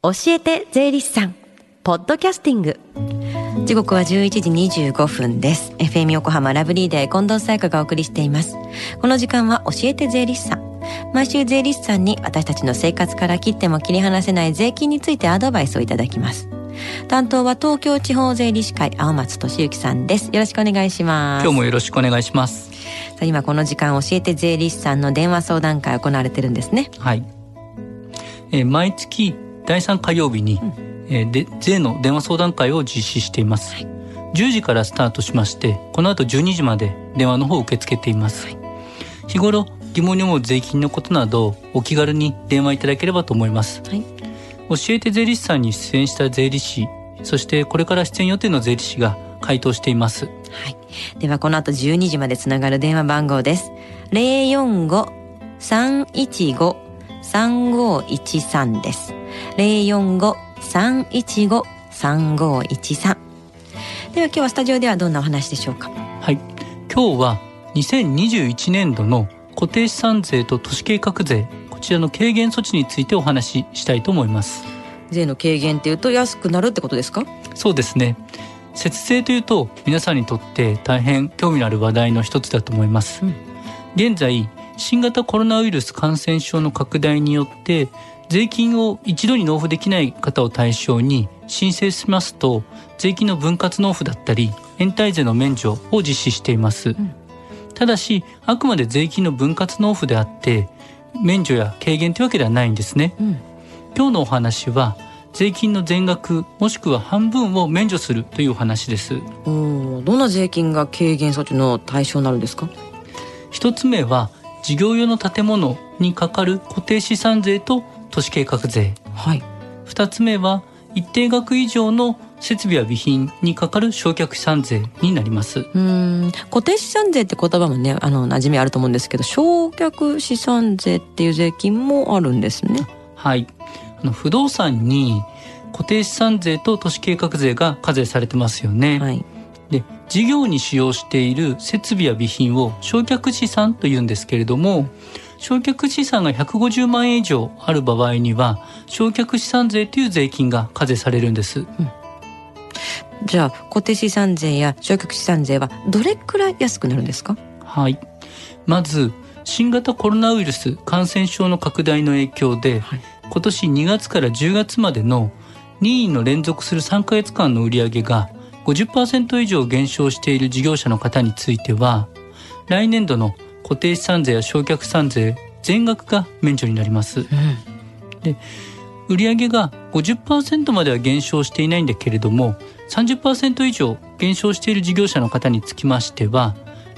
教えて税理士さん。ポッドキャスティング。時刻は11時25分です。FM 横浜ラブリーデー近藤沙耶香がお送りしています。この時間は教えて税理士さん。毎週税理士さんに私たちの生活から切っても切り離せない税金についてアドバイスをいただきます。担当は東京地方税理士会青松俊之さんです。よろしくお願いします。今日もよろしくお願いします。さあ今この時間教えて税理士さんの電話相談会行われてるんですね。はい、えー、毎月第3火曜日に、うん、えー、で税の電話相談会を実施しています、はい、10時からスタートしましてこの後12時まで電話の方を受け付けています、はい、日頃疑問に思う税金のことなどお気軽に電話いただければと思います、はい、教えて税理士さんに出演した税理士そしてこれから出演予定の税理士が回答しています。はい。ではこの後12時までつながる電話番号です。045-315-3513です。045-315-3513では今日はスタジオではどんなお話でしょうか？はい。今日は2021年度の固定資産税と都市計画税こちらの軽減措置についてお話ししたいと思います。税の軽減っていうと安くなるってことですか？そうですね。節税というと皆さんにとって大変興味のある話題の一つだと思います、うん、現在新型コロナウイルス感染症の拡大によって税金を一度に納付できない方を対象に申請しますと税金の分割納付だったり延滞税の免除を実施しています、うん、ただしあくまで税金の分割納付であって免除や軽減というわけではないんですね、うん、今日のお話は税金の全額もしくは半分を免除するというお話です。おどんな税金が軽減措置の対象になるんですか？一つ目は事業用の建物にかかる固定資産税と都市計画税、はい、2つ目は一定額以上の設備や備品にかかる焼却資産税になります。うん。固定資産税って言葉もねあの馴染みあると思うんですけど焼却資産税っていう税金もあるんですね。はい。あの不動産に固定資産税と都市計画税が課税されてますよね、はい、で事業に使用している設備や備品を焼却資産というんですけれども焼却資産が150万円以上ある場合には焼却資産税という税金が課税されるんです、うん、じゃあ固定資産税や焼却資産税はどれくらい安くなるんですか？はい。まず新型コロナウイルス感染症の拡大の影響で、はい、今年2月から10月までの任意の連続する3ヶ月間の売上が50%以上減少している事業者の方については来年度の固定資産税や焼却資産税全額が免除になります。うん、で売上が50%までは減少していないんだけれども30%以上減少している事業者の方につきましては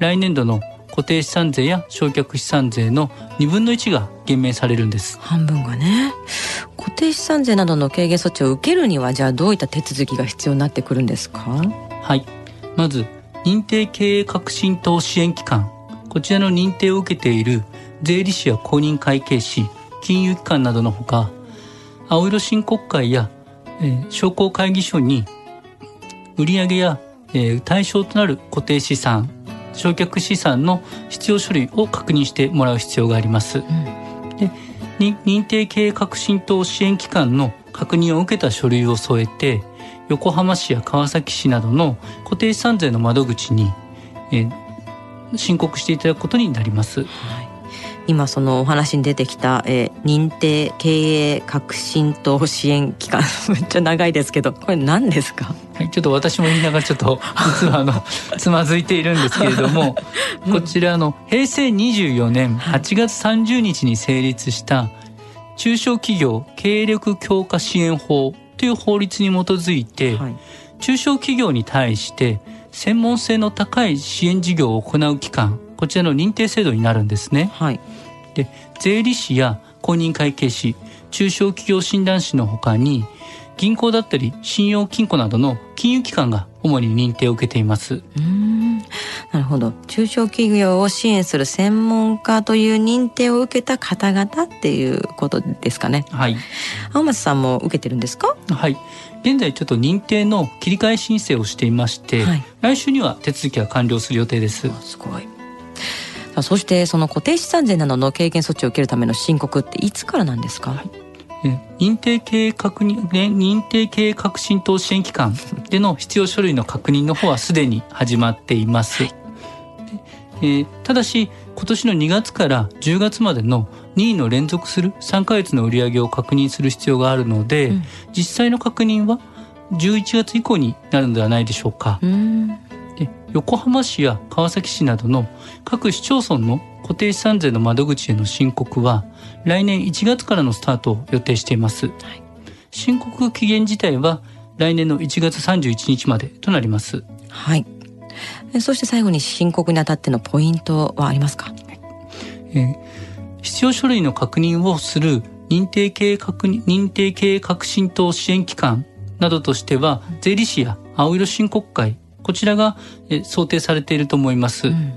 来年度の固定資産税や焼却資産税の2分の1が減免されるんです。半分がね。固定資産税などの軽減措置を受けるにはじゃあどういった手続きが必要になってくるんですか？はい。まず認定経営革新等支援機関こちらの認定を受けている税理士や公認会計士金融機関などのほか青色申告会や、えー、商工会議所に売上や、えー、対象となる固定資産焼却資産の必要書類を確認してもらう必要があります。うん、で認定経営革新等支援機関の確認を受けた書類を添えて横浜市や川崎市などの固定資産税の窓口に、えー、申告していただくことになります。はい。今そのお話に出てきた、えー、認定経営革新等支援機関めっちゃ長いですけどこれ何ですか？はいちょっと私も言いながらちょっと実はあの つまずいているんですけれども、こちらの平成24年8月30日に成立した中小企業経営力強化支援法という法律に基づいて、はい、中小企業に対して専門性の高い支援事業を行う機関こちらの認定制度になるんですね。はい、で税理士や公認会計士中小企業診断士のほかに銀行だったり信用金庫などの金融機関が主に認定を受けています。うんなるほど中小企業を支援する専門家という認定を受けた方々っていうことですかね。はい。青松さんも受けてるんですか？はい。現在ちょっと認定の切り替え申請をしていまして、はい、来週には手続きが完了する予定です。すごい。そしてその固定資産税などの軽減措置を受けるための申告っていつからなんですか、はい、認定経営確認、認定経営革新等支援機関での必要書類の確認の方はすでに始まっています。えー、ただし、今年の2月から10月までの2位の連続する3ヶ月の売上を確認する必要があるので、うん、実際の確認は11月以降になるのではないでしょうか。で横浜市や川崎市などの各市町村の固定資産税の窓口への申告は来年1月からのスタートを予定しています。はい、申告期限自体は来年の1月31日までとなります。はい。そして最後に申告にあたってのポイントはありますか、えー、必要書類の確認をする認定経営確認、認定経営革新等支援機関などとしては、税理士や青色申告会、こちらが想定されていると思います。うん、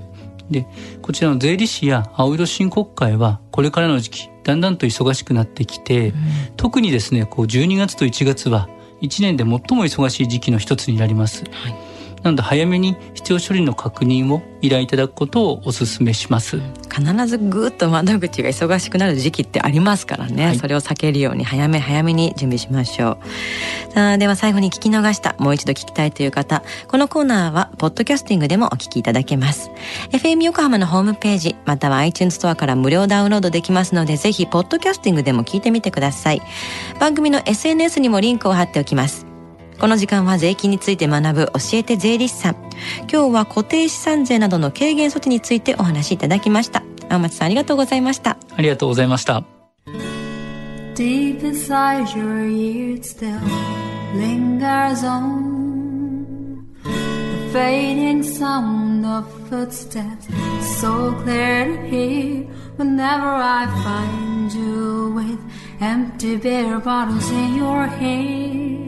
で、こちらの税理士や青色申告会は、これからの時期、だんだんと忙しくなってきて、うん、特にですね、こう12月と1月は、1年で最も忙しい時期の一つになります。はいなので早めに必要処理の確認を依頼いただくことをお勧めします。必ずぐっと窓口が忙しくなる時期ってありますからね、はい、それを避けるように早め早めに準備しましょう。さあでは最後に聞き逃したもう一度聞きたいという方。このコーナーはポッドキャスティングでもお聞きいただけます。FM 横浜のホームページまたは iTunes ストアから無料ダウンロードできますのでぜひポッドキャスティングでも聞いてみてください。番組の SNS にもリンクを貼っておきますこの時間は税金について学ぶ教えて税理士さん。今日は固定資産税などの軽減措置についてお話しいただきました。青松さんありがとうございました。ありがとうございました。Deep inside your ears still lingers on the fading sound of footsteps so clear to hear whenever I find you with empty beer bottles in your hand.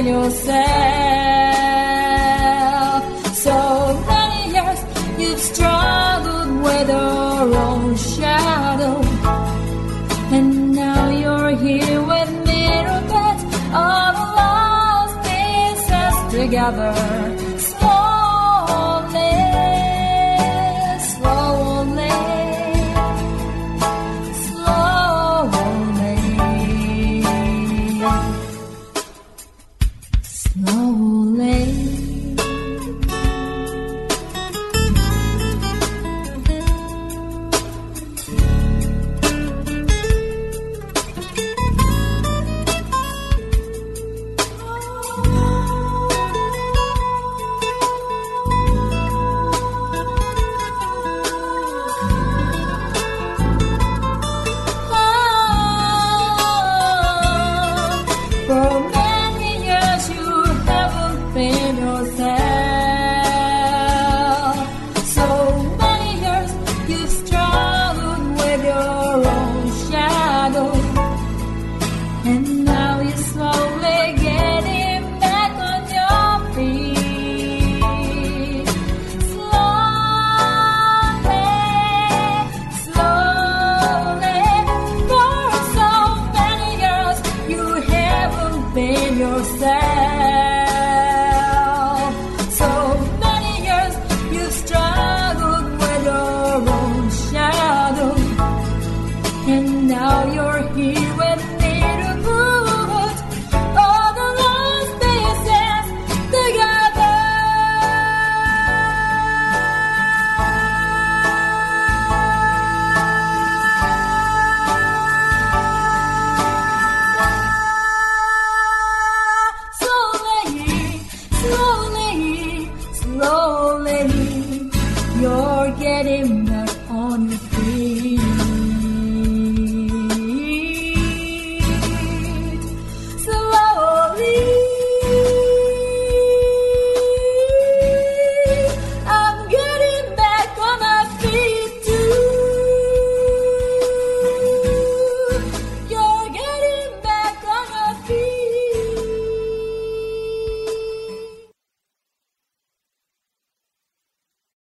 In yourself. So many years you've struggled with your own shadow, and now you're here with bits of lost pieces together.